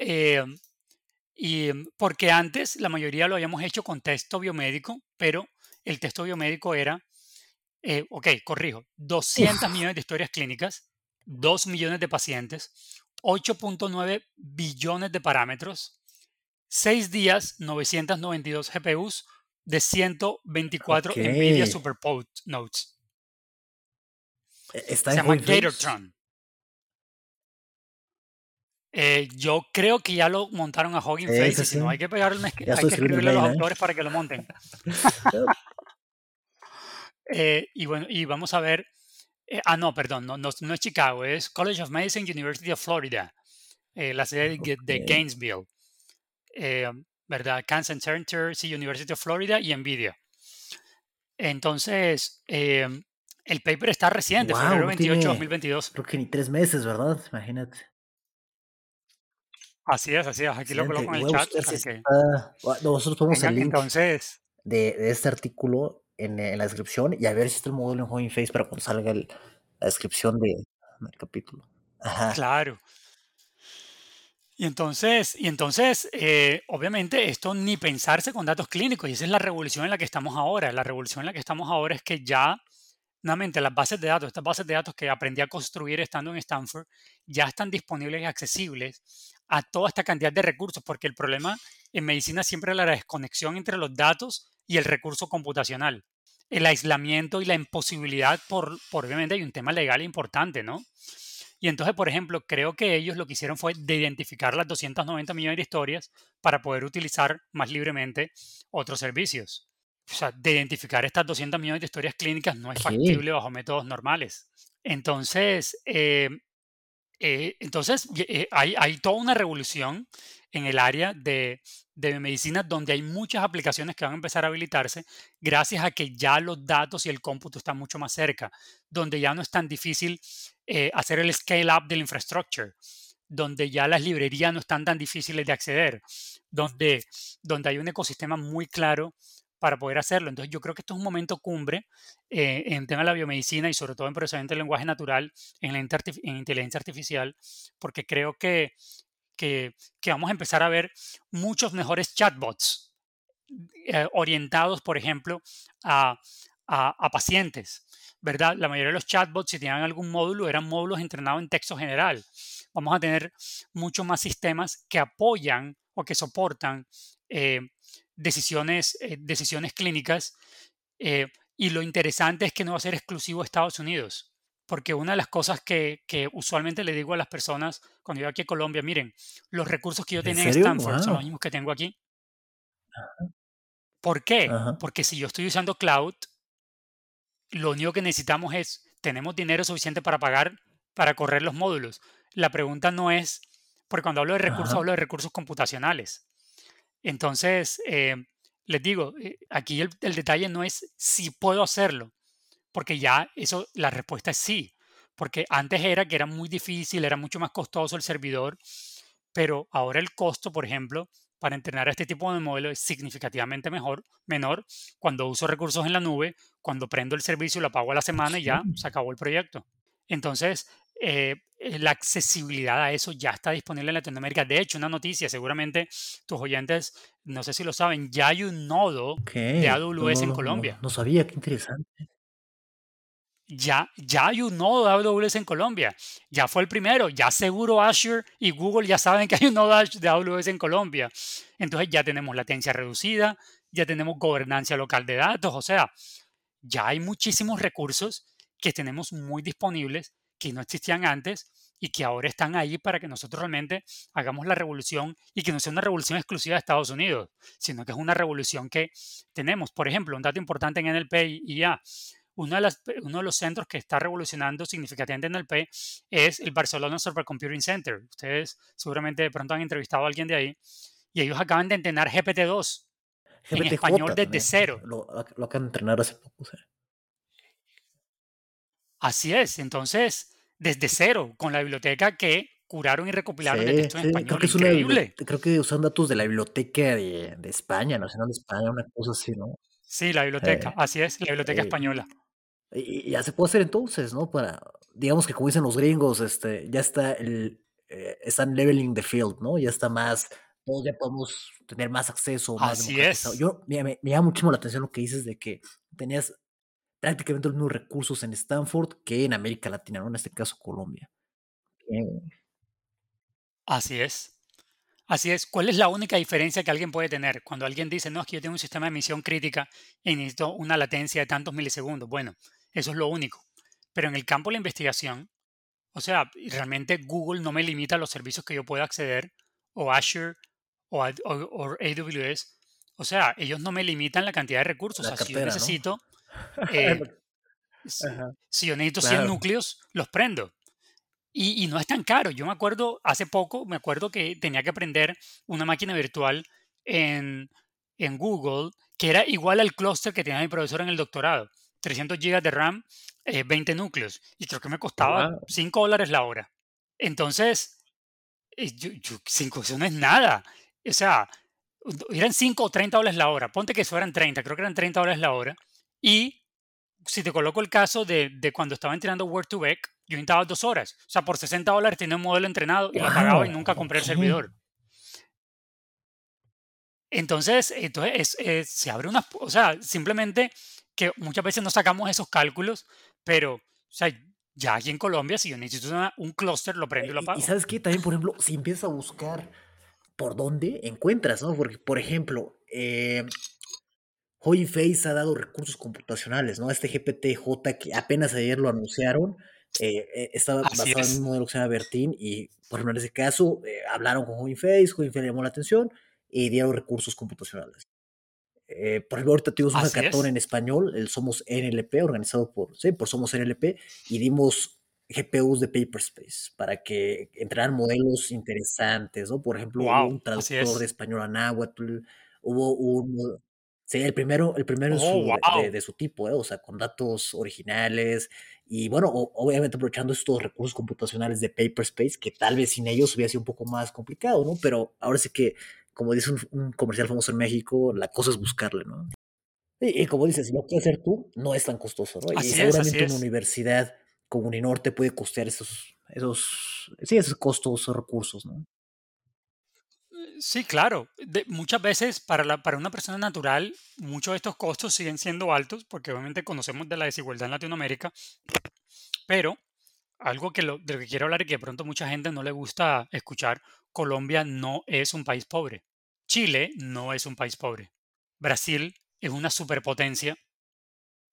y porque antes la mayoría lo habíamos hecho con texto biomédico, pero el texto biomédico era eh, ok, corrijo, [LAUGHS] 200 millones de historias clínicas, 2 millones de pacientes, 8.9 billones de parámetros, 6 días, 992 GPUs de 124 NVIDIA SuperPod Notes. E, está Se llama Gatortron. Eh, yo creo que ya lo montaron a Hugging Face y si no hay que pegarle, [LAUGHS] hay que escribirle a los autores para que lo monten. [LAUGHS] Eh, y bueno, y vamos a ver. Eh, ah, no, perdón, no, no, es Chicago, es College of Medicine, University of Florida, eh, la sede de, Gainesville. ¿Verdad? Kansas Center, sí, University of Florida y NVIDIA. Entonces, el paper está reciente, febrero 28, 2022. Creo que ni tres meses, ¿verdad? Imagínate. Así es, así es. Aquí lo coloco en el chat. Nosotros podemos salir entonces, de, de, este artículo en, la descripción y a ver si está el modelo en Hugging Face para cuando salga la descripción de, del capítulo. Claro. Y entonces, y entonces eh, obviamente, esto ni pensarse con datos clínicos, y esa es la revolución en la que estamos ahora. La revolución en la que estamos ahora es que ya, nuevamente, las bases de datos, estas bases de datos que aprendí a construir estando en Stanford, ya están disponibles y accesibles a toda esta cantidad de recursos, porque el problema en medicina siempre es la desconexión entre los datos y el recurso computacional. El aislamiento y la imposibilidad, por, por obviamente hay un tema legal importante, ¿no? Y entonces, por ejemplo, creo que ellos lo que hicieron fue de identificar las 290 millones de historias para poder utilizar más libremente otros servicios. O sea, de identificar estas 200 millones de historias clínicas no es factible bajo métodos normales. Entonces, eh, eh, entonces eh, hay, hay, toda una revolución en el área de, de medicina donde hay muchas aplicaciones que van a empezar a habilitarse gracias a que ya los datos y el cómputo están mucho más cerca, donde ya no es tan difícil eh, hacer el scale up de la infrastructure, donde ya las librerías no están tan difíciles de acceder, donde, donde hay un ecosistema muy claro para poder hacerlo. Entonces yo creo que esto es un momento cumbre eh, en tema de la biomedicina y sobre todo en procesamiento del lenguaje natural, en la en inteligencia artificial, porque creo que que, vamos a empezar a ver muchos mejores chatbots eh, orientados, por ejemplo, a, pacientes, ¿verdad? La mayoría de los chatbots, si tenían algún módulo, eran módulos entrenados en texto general. Vamos a tener muchos más sistemas que apoyan o que soportan eh, decisiones, eh, decisiones clínicas. y lo interesante es que no va a ser exclusivo de Estados Unidos. Porque una de las cosas que, que usualmente le digo a las personas cuando yo aquí a Colombia, miren, los recursos que yo ¿En tenía en? Stanford son los mismos que tengo aquí. ¿Por qué? Ajá. Porque si yo estoy usando cloud, lo único que necesitamos es, tenemos dinero suficiente para pagar, para correr los módulos. La pregunta no es, porque cuando hablo de recursos, Ajá. hablo de recursos computacionales. Entonces, eh, les digo, eh, aquí el, el detalle no es si puedo hacerlo, porque ya eso, la respuesta es sí. Porque antes era que era muy difícil, era mucho más costoso el servidor, pero ahora el costo, por ejemplo, para entrenar a este tipo de modelo es significativamente mejor, menor cuando uso recursos en la nube, cuando prendo el servicio, lo pago a la semana y ya se acabó el proyecto. Entonces, eh, eh, la accesibilidad a eso ya está disponible en Latinoamérica. De hecho, una noticia, seguramente tus oyentes, no sé si lo saben, ya hay un nodo Ok. de AWS no, en no, no, Colombia. no sabía, qué interesante. Ya, ya hay un nodo de AWS en Colombia. Ya fue el primero. Ya seguro Azure y Google ya saben que hay un nodo de AWS en Colombia. Entonces ya tenemos latencia reducida, ya tenemos gobernanza local de datos. O sea, ya hay muchísimos recursos que tenemos muy disponibles que no existían antes y que ahora están ahí para que nosotros realmente hagamos la revolución y que no sea una revolución exclusiva de Estados Unidos, sino que es una revolución que tenemos. Por ejemplo, un dato importante en NLP y IA, uno de, las, uno de los centros que está revolucionando significativamente en NLP es el Barcelona Supercomputing Center. Ustedes seguramente de pronto han entrevistado a alguien de ahí y ellos acaban de entrenar GPT-2 en GPTJ español desde también. cero. Lo, lo acaban de entrenar hace poco. sea. Así es, entonces, desde cero, con la biblioteca que curaron y recopilaron Sí, texto en sí, creo español. que es una Increíble. biblioteca, creo que usan datos de la biblioteca de, de España, Nacional de España, una cosa así, ¿no? Sí, la biblioteca, Eh, así es, la biblioteca eh, española. Y, y ya se puede hacer entonces, ¿no? Para, digamos que como dicen los gringos, este, ya está el, eh, están leveling the field, ¿no? Ya está más, todos ya podemos tener más acceso, más Así es. Yo, me, me llama muchísimo la atención lo que dices de que tenías prácticamente los mismos recursos en Stanford que en América Latina, ¿no? En este caso Colombia. Así es. Así es. ¿Cuál es la única diferencia que alguien puede tener? Cuando alguien dice, no, es que yo tengo un sistema de emisión crítica y necesito una latencia de tantos milisegundos. Bueno, eso es lo único. Pero en el campo de la investigación, o sea, realmente Google no me limita los servicios que yo pueda acceder, o Azure, o, A- o- o AWS. O sea, ellos no me limitan la cantidad de recursos. O si yo necesito, eh, si, yo necesito 100 claro. núcleos, los prendo. Y, y no es tan caro. Yo me acuerdo, hace poco, me acuerdo que tenía que aprender una máquina virtual en, en Google que era igual al clúster que tenía mi profesor en el doctorado. 300 GB de RAM, eh, 20 núcleos. Y creo que me costaba Wow. 5 dólares la hora. Entonces, eh, yo, yo- cinco, eso no es nada. O sea, eran 5 o 30 dólares la hora. Ponte que fueran 30, creo que eran 30 dólares la hora. Y si te coloco el caso de, de cuando estaba entrenando Word to Vec, yo necesitaba dos horas. O sea, por 60 dólares tenía un modelo entrenado y lo pagaba y Wow, nunca compré el servidor. Entonces, entonces es- es- se abre una... O sea, simplemente que muchas veces no sacamos esos cálculos, pero, o sea, ya aquí en Colombia, si yo necesito una- un clúster, lo prendo y lo Y, y pago. sabes qué, también, por ejemplo, si empiezas a buscar por dónde encuentras, ¿no? Porque, por ejemplo, eh, Face ha dado recursos computacionales, ¿no? Este GPT-J que apenas ayer lo anunciaron, eh, eh, estaba Así basado en es. un modelo que se llama Bertin y, por ejemplo, en ese caso, eh, hablaron con Hugging Face, Hugging Face le llamó la atención y dieron recursos computacionales. Eh, por ejemplo, ahorita tuvimos un hackathon es. en español, el Somos NLP, organizado por, sí, por Somos NLP, y dimos GPUs de Paperspace para que entraran modelos interesantes, ¿no? Por ejemplo, Wow, un traductor de es. español a náhuatl, hubo un... Sí, el primero, el primero Oh, su, de, de- wow. de su tipo, ¿eh? O sea, con datos originales y bueno, o- obviamente aprovechando estos recursos computacionales de Paperspace, que tal vez sin ellos hubiera sido un poco más complicado, ¿no? Pero ahora sí que, como dice un, un comercial famoso en México, la cosa es buscarle, ¿no? Y, y como dices, si lo quieres hacer tú, no es tan costoso, ¿no? Y Así es, así seguramente una es. universidad como Uninorte puede costear esos, esos, sí, esos costos, esos recursos, ¿no? Sí, claro. De- muchas veces para, la, para una persona natural, muchos de estos costos siguen siendo altos porque obviamente conocemos de la desigualdad en Latinoamérica, pero algo que lo, de lo que quiero hablar y que de pronto mucha gente no le gusta escuchar, Colombia no es un país pobre. Chile no es un país pobre. Brasil es una superpotencia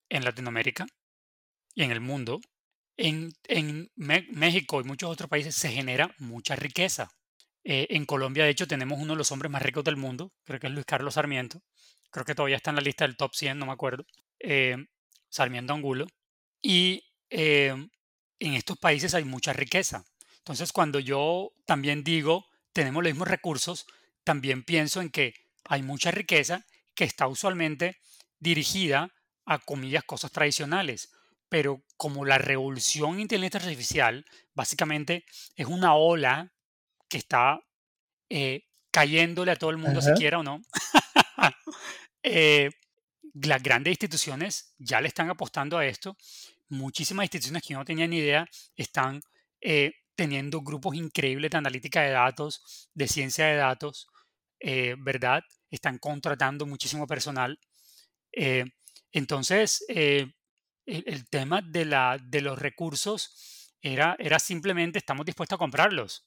en Latinoamérica y en el mundo. en, México y muchos otros países se genera mucha riqueza. Eh, en Colombia, de hecho, tenemos uno de los hombres más ricos del mundo, creo que es Luis Carlos Sarmiento. Creo que todavía está en la lista del top 100, no me acuerdo. Eh, Sarmiento Angulo. Y eh, en estos países hay mucha riqueza. Entonces, cuando yo también digo, tenemos los mismos recursos, también pienso en que hay mucha riqueza que está usualmente dirigida a comillas cosas tradicionales, pero como la revolución inteligencia artificial básicamente es una ola que está eh, cayéndole a todo el mundo, si quiera o no, [LAUGHS] eh, las grandes instituciones ya le están apostando a esto. Muchísimas instituciones que yo no tenía ni idea están eh, teniendo grupos increíbles de analítica de datos, de ciencia de datos, ¿verdad? Están contratando muchísimo personal. entonces, el, tema de, la, de los recursos era, era simplemente estamos dispuestos a comprarlos.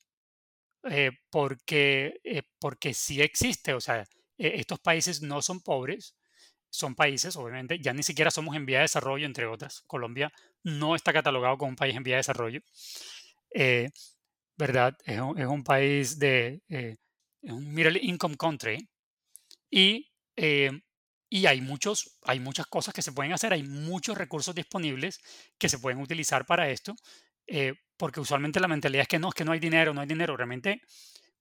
Eh, porque, eh, porque sí existe, o sea, e, estos países no son pobres, son países, obviamente, ya ni siquiera somos en vía de desarrollo, entre otras. Colombia no está catalogado como un país en vía de desarrollo, eh, ¿verdad? Es un, es un, país de, es un middle income country y y hay, muchos, hay muchas cosas que se pueden hacer, hay muchos recursos disponibles que se pueden utilizar para esto, eh, porque usualmente la mentalidad es que no, es que no hay dinero, no hay dinero. Realmente,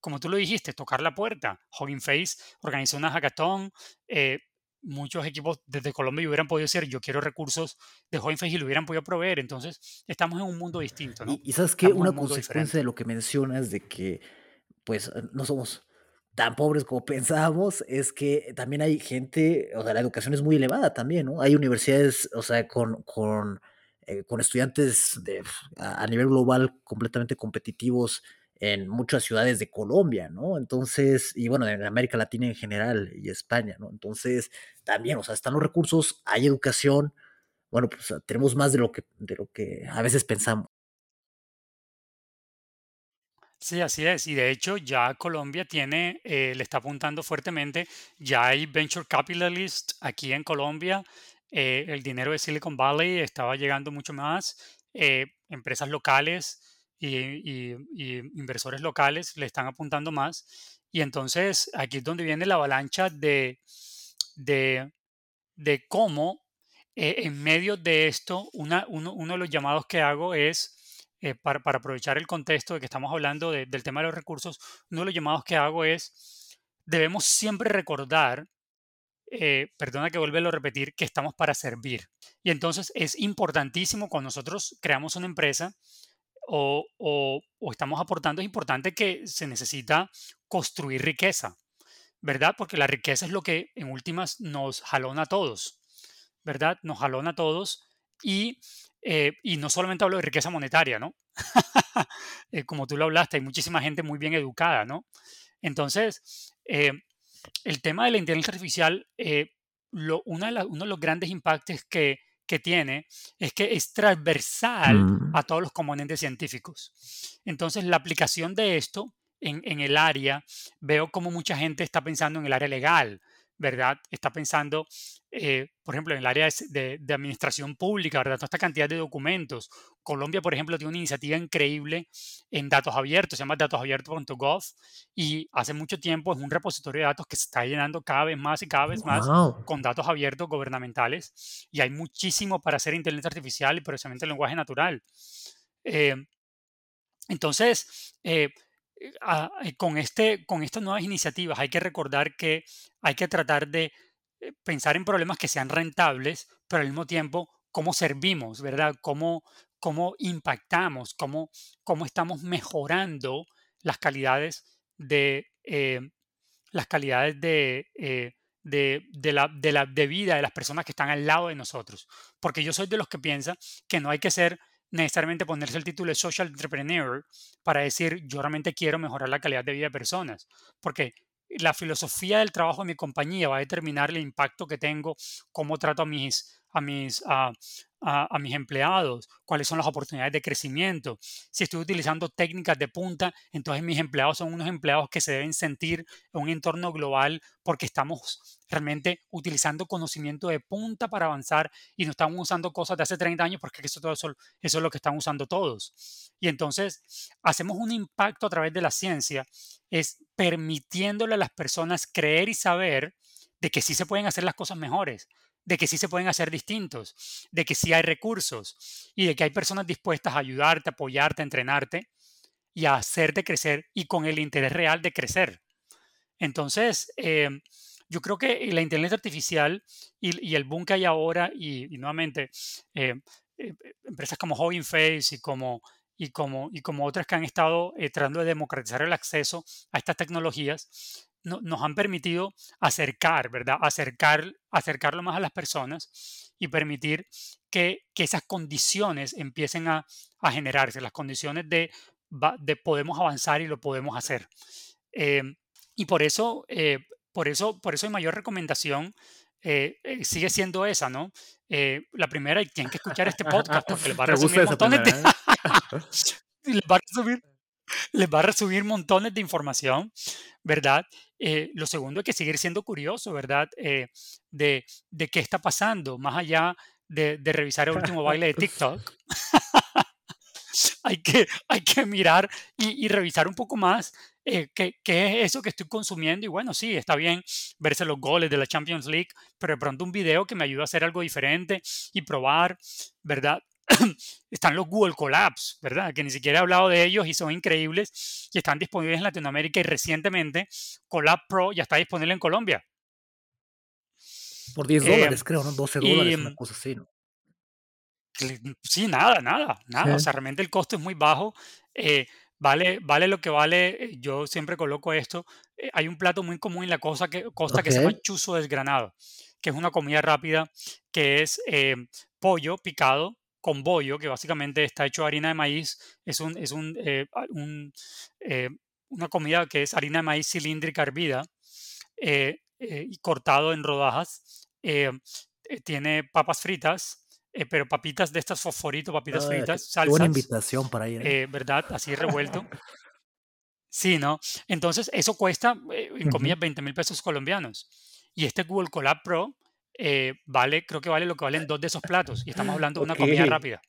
como tú lo dijiste, tocar la puerta. Hugging Face organizó una hackathon, eh, muchos equipos desde Colombia hubieran podido decir, yo quiero recursos de Face y lo hubieran podido proveer. Entonces, estamos en un mundo distinto. ¿no? Y, sabes que una consecuencia de lo que mencionas de que, pues, no somos tan pobres como pensábamos, es que también hay gente, o sea, la educación es muy elevada también, ¿no? Hay universidades, o sea, con, con, eh, con estudiantes de, a, nivel global completamente competitivos en muchas ciudades de Colombia, ¿no? Entonces, y bueno, en América Latina en general y España, ¿no? Entonces, también, o sea, están los recursos, hay educación, bueno, pues tenemos más de lo que, de lo que a veces pensamos. Sí, así es. Y de hecho ya Colombia tiene, eh, le está apuntando fuertemente, ya hay venture capitalists aquí en Colombia, eh, el dinero de Silicon Valley estaba llegando mucho más, eh, empresas locales y, inversores locales le están apuntando más. Y entonces aquí es donde viene la avalancha de, de, de cómo en medio de esto, una, uno, uno de los llamados que hago es eh, para, aprovechar el contexto de que estamos hablando del tema de los recursos, uno de los llamados que hago es, debemos siempre recordar, eh, perdona que vuelva a repetir, que estamos para servir. Y entonces es importantísimo cuando nosotros creamos una empresa o, o, estamos aportando, es importante que se necesita construir riqueza, ¿verdad? Porque la riqueza es lo que en últimas nos jalona a todos, ¿verdad? Nos jalona a todos y eh, y no solamente hablo de riqueza monetaria, ¿no? [LAUGHS] Eh, como tú lo hablaste, hay muchísima gente muy bien educada, ¿no? Entonces, eh, el tema de la inteligencia artificial, lo, uno de los grandes impactos que, que, tiene es que es transversal mm. a todos los componentes científicos. Entonces, la aplicación de esto en, en el área, veo como mucha gente está pensando en el área legal, ¿verdad? Está pensando, eh, por ejemplo, en el área de, administración pública, ¿verdad? Toda esta cantidad de documentos. Colombia, por ejemplo, tiene una iniciativa increíble en datos abiertos, se llama datosabiertos.gov y hace mucho tiempo es un repositorio de datos que se está llenando cada vez más y cada vez más con datos abiertos gubernamentales y hay muchísimo para hacer inteligencia artificial y procesamiento del lenguaje natural. Eh, entonces, eh, Eh, con, este, con estas nuevas iniciativas hay que recordar que hay que tratar de eh, pensar en problemas que sean rentables, pero al mismo tiempo cómo servimos, ¿verdad? Cómo, cómo impactamos, cómo, cómo estamos mejorando las calidades de, eh, las calidades de, de, de, la, de, la, de vida de las personas que están al lado de nosotros. Porque yo soy de los que piensa que no hay que ser necesariamente ponerse el título de social entrepreneur para decir yo realmente quiero mejorar la calidad de vida de personas, porque la filosofía del trabajo de mi compañía va a determinar el impacto que tengo, cómo trato a mis, a mis, a, a, mis empleados, cuáles son las oportunidades de crecimiento. Si estoy utilizando técnicas de punta, entonces mis empleados son unos empleados que se deben sentir en un entorno global porque estamos realmente utilizando conocimiento de punta para avanzar y no estamos usando cosas de hace 30 años porque eso, todo eso, eso es lo que están usando todos. Y entonces hacemos un impacto a través de la ciencia, es permitiéndole a las personas creer y saber de que sí se pueden hacer las cosas mejores, de que sí se pueden hacer distintos, de que sí hay recursos y de que hay personas dispuestas a ayudarte, apoyarte, entrenarte y a hacerte crecer y con el interés real de crecer. Entonces, eh, yo creo que la inteligencia artificial y, el boom que hay ahora y, nuevamente eh, eh, empresas como Hugging Face y como, y, como, y como otras que han estado tratando de democratizar el acceso a estas tecnologías, nos han permitido acercar, ¿verdad? Acercar, acercarlo más a las personas y permitir que, esas condiciones empiecen a, generarse, las condiciones de, de, podemos avanzar y lo podemos hacer. Eh, y por eso, eh, por eso, por eso mi mayor recomendación eh, sigue siendo esa, ¿no? la primera, y tienen que escuchar este podcast [LAUGHS] porque les va a resumir montones de... [LAUGHS] les va a resumir, les va a resumir montones de información, ¿verdad? Eh, lo segundo es que seguir siendo curioso, ¿verdad? Eh, de, de, qué está pasando, más allá de, de revisar el último baile de [LAUGHS] TikTok. [LAUGHS] hay, que, hay que mirar y, y revisar un poco más eh, ¿qué, ¿qué, es eso que estoy consumiendo. Y bueno, sí, está bien verse los goles de la Champions League, pero de pronto un video que me ayuda a hacer algo diferente y probar, ¿verdad? [COUGHS] están los Google Collabs, ¿verdad? Que ni siquiera he hablado de ellos y son increíbles y están disponibles en Latinoamérica y recientemente Collab Pro ya está disponible en Colombia. Por 10 dólares, eh, creo, ¿no? 12 dólares, una cosa así, ¿no? Sí, nada, nada, nada. O sea, realmente el costo es muy bajo. Eh, vale, vale lo que vale. Eh, yo siempre coloco esto. hay un plato muy común en la costa que, costa que se llama chuzo desgranado, que es una comida rápida que es pollo picado con bollo, que básicamente está hecho de harina de maíz. Es, un, es un, eh, eh, una comida que es harina de maíz cilíndrica hervida eh, y cortado en rodajas. tiene papas fritas, pero papitas de estas fosforitos, papitas fritas, salsas. Buena invitación para ir. ¿Verdad? Así revuelto. Sí, ¿no? Entonces, eso cuesta, en comillas, 20 mil pesos colombianos. Y este Google Colab Pro eh, vale, creo que vale lo que valen dos de esos platos. Y estamos hablando de una comida rápida.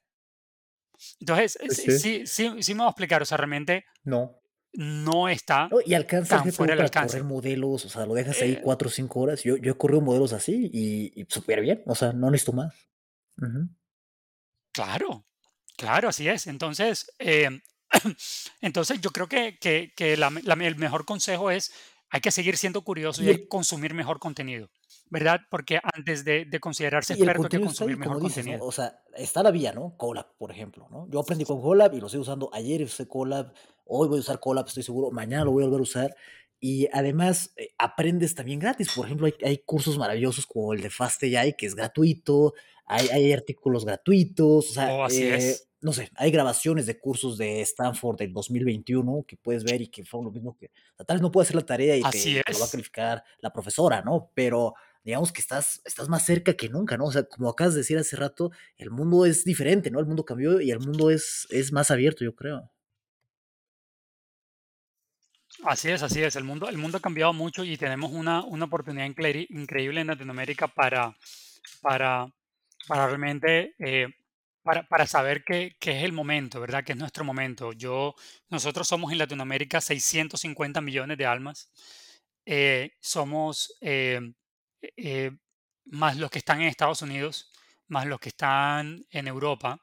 Entonces, sí, sí, sí, me voy a explicar. O sea, realmente no, no está y alcanza tan fuera del alcance. correr modelos, o sea, lo dejas ahí eh, cuatro o cinco horas. Yo, yo he corrido modelos así y, y súper bien. O sea, no necesito más. Claro, claro, así es. Entonces, eh, [CLEARS THROAT] entonces yo creo que, que, que el mejor consejo es hay que seguir siendo curioso y, y consumir mejor contenido. ¿Verdad? Porque antes de, considerarse experto hay que consumir mejor contenido. O sea, está la vía, ¿no? Colab, por ejemplo, ¿no? Yo aprendí con Colab y lo estoy usando. Ayer usé Colab, hoy voy a usar Colab, estoy seguro, mañana lo voy a volver a usar. Y además eh, aprendes también gratis. Por ejemplo, hay, cursos maravillosos como el de Fast AI, que es gratuito. Hay, hay artículos gratuitos. O sea, oh, así eh, es. No sé, hay grabaciones de cursos de Stanford del 2021 que puedes ver y que fue lo mismo que. tal vez no puedes hacer la tarea y te, te, lo va a calificar la profesora, ¿no? Pero digamos que estás, estás más cerca que nunca, ¿no? O sea, como acabas de decir hace rato, el mundo es diferente, ¿no? El mundo cambió y el mundo es, es más abierto, yo creo. Así es, así es. El mundo, el mundo ha cambiado mucho y tenemos una, una oportunidad increíble en Latinoamérica para, para, para realmente eh, para, para, saber qué, es el momento, ¿verdad? Que es nuestro momento. Yo, nosotros somos en Latinoamérica 650 millones de almas. Eh, somos eh, eh, más los que están en Estados Unidos, más los que están en Europa.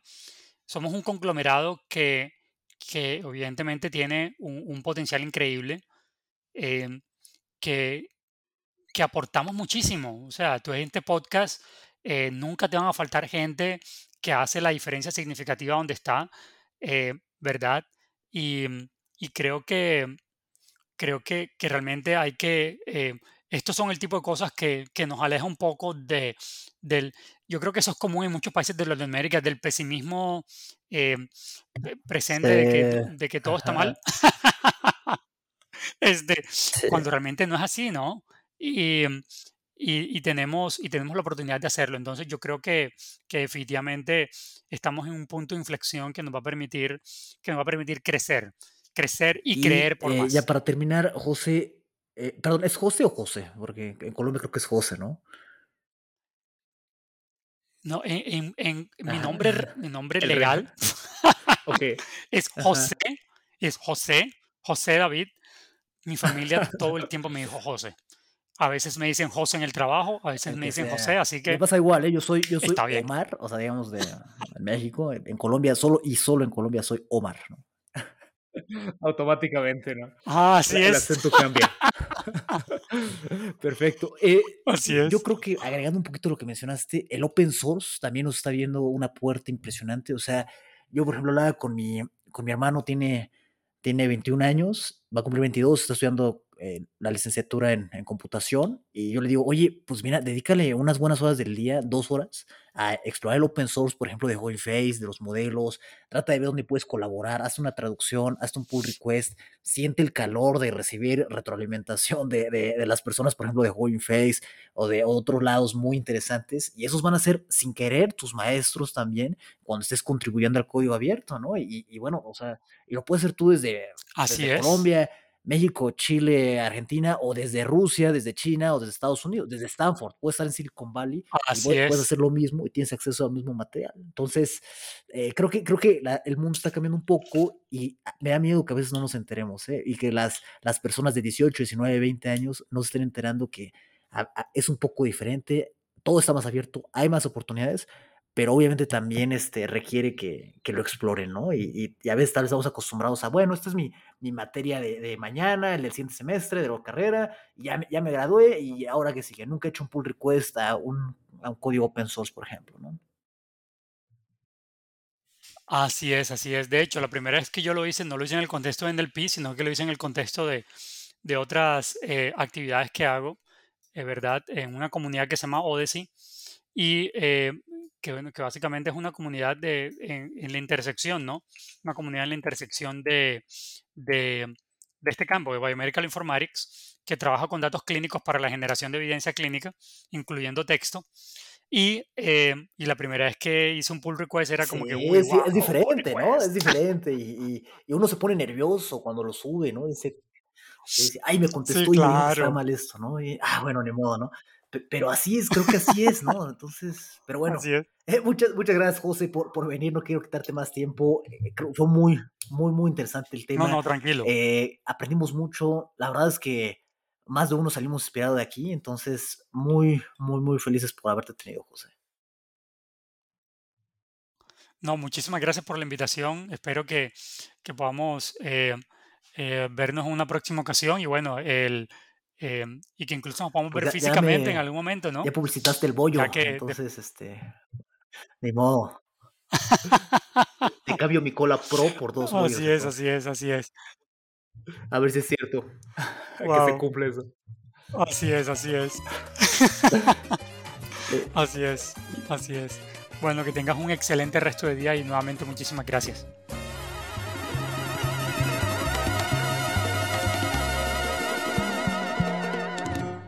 Somos un conglomerado que, que evidentemente tiene un, potencial increíble, eh, que, que aportamos muchísimo. O sea, tú en este podcast eh, nunca te van a faltar gente que hace la diferencia significativa donde está, ¿verdad? Y, y, creo que creo que, que realmente hay que estos son el tipo de cosas que, que, nos aleja un poco de, del... Yo creo que eso es común en muchos países de Latinoamérica, del pesimismo eh, presente de, que, de, que, todo está mal. [LAUGHS] este, Cuando realmente no es así, ¿no? Y, y, y tenemos, y tenemos la oportunidad de hacerlo. Entonces yo creo que, que definitivamente estamos en un punto de inflexión que nos va a permitir, que nos va a permitir crecer, crecer y, Y creer por eh, más. ya para terminar, José, eh, perdón, ¿es José o José? Porque en Colombia creo que es José, ¿no? No, en, en- en- mi Ajá. nombre, [LAUGHS] mi nombre El legal [LAUGHS] Ok. [LAUGHS] es Ajá. José, es José, José David. Mi familia todo el tiempo me dijo José. A veces me dicen José en el trabajo, a veces me dicen sea. José, así Me que pasa igual, ¿eh? Yo soy, yo soy está bien. Omar, o sea, digamos de en México, en Colombia solo y solo en Colombia soy Omar, ¿no? Automáticamente, ¿no? Ah, así El es, acento cambia. [LAUGHS] Perfecto. Eh, así yo es. creo que agregando un poquito lo que mencionaste, el open source también nos está viendo una puerta impresionante. O sea, yo, por ejemplo, hablaba con mi, con mi hermano, tiene, tiene 21 años, va a cumplir 22, está estudiando eh, la licenciatura en, en computación. Y yo le digo, oye, pues mira, dedícale unas buenas horas del día, dos horas, a explorar el open source, por ejemplo, de Hugging Face, de los modelos. Trata de ver dónde puedes colaborar, haz una traducción, haz un pull request, siente el calor de recibir retroalimentación de, de, de las personas, por ejemplo, de Hugging Face o de otros lados muy interesantes. Y esos van a ser, sin querer, tus maestros también cuando estés contribuyendo al código abierto, ¿no? Y, y bueno, o sea, y lo puedes hacer tú desde, Así desde es. Colombia, México, Chile, Argentina, o desde Rusia, desde China, o desde Estados Unidos, desde Stanford. Puedes estar en Silicon Valley y Así puedes es. hacer lo mismo y tienes acceso al mismo material. Entonces, eh, creo que, creo que la, el mundo está cambiando un poco y me da miedo que a veces no nos enteremos ¿eh? y que las, las personas de 18, 19, 20 años no se estén enterando que a, a, es un poco diferente, todo está más abierto, hay más oportunidades, pero obviamente también este, requiere que, que lo exploren, ¿no? Y, y, y, a veces tal vez estamos acostumbrados a, bueno, esta es mi, mi materia de, de, mañana, el del siguiente semestre, de la carrera, ya, ya me gradué y ahora que sigue, nunca he hecho un pull request a un, a un código open source, por ejemplo, ¿no? Así es, así es. De hecho, la primera vez que yo lo hice, no lo hice en el contexto de NLP, sino que lo hice en el contexto de, de otras eh, actividades que hago, eh, ¿verdad? En una comunidad que se llama Odyssey y eh, que, bueno, que básicamente es una comunidad de, en, en, la intersección, ¿no? Una comunidad en la intersección de, de, de este campo, de Biomedical Informatics, que trabaja con datos clínicos para la generación de evidencia clínica, incluyendo texto. Y, eh, y, la primera vez que hice un pull request era como sí, que, uy, wow, es diferente, ¿no? Es diferente y, y, y, uno se pone nervioso cuando lo sube, ¿no? Dice, dice ay, me [LAUGHS] contestó sí, y me dijo que estaba claro. mal esto, ¿no? Y, ah, bueno, ni modo, ¿no? Pero así es, creo que así es, ¿no? Entonces, pero bueno, Así es. eh, muchas, muchas gracias, José, por, por venir. No quiero quitarte más tiempo. Eh, creo, fue muy, muy, muy interesante el tema. No, no, tranquilo. Eh, aprendimos mucho. La verdad es que más de uno salimos inspirados de aquí. Entonces, muy, muy, muy felices por haberte tenido, José. No, muchísimas gracias por la invitación. Espero que, que podamos vernos en una próxima ocasión y bueno, el, eh, y que incluso nos podamos Pues ver ya, ya físicamente me- en algún momento, ¿no? Ya publicitaste el bollo. De- Entonces, este. Ni modo. [LAUGHS] Te cambio mi cola pro por dos bollos. Así es, así es, así es. A ver si es cierto. [LAUGHS] que se Wow. cumple eso. Así es, así es. [LAUGHS] Eh, Así es, así es. Bueno, que tengas un excelente resto de día y nuevamente muchísimas gracias.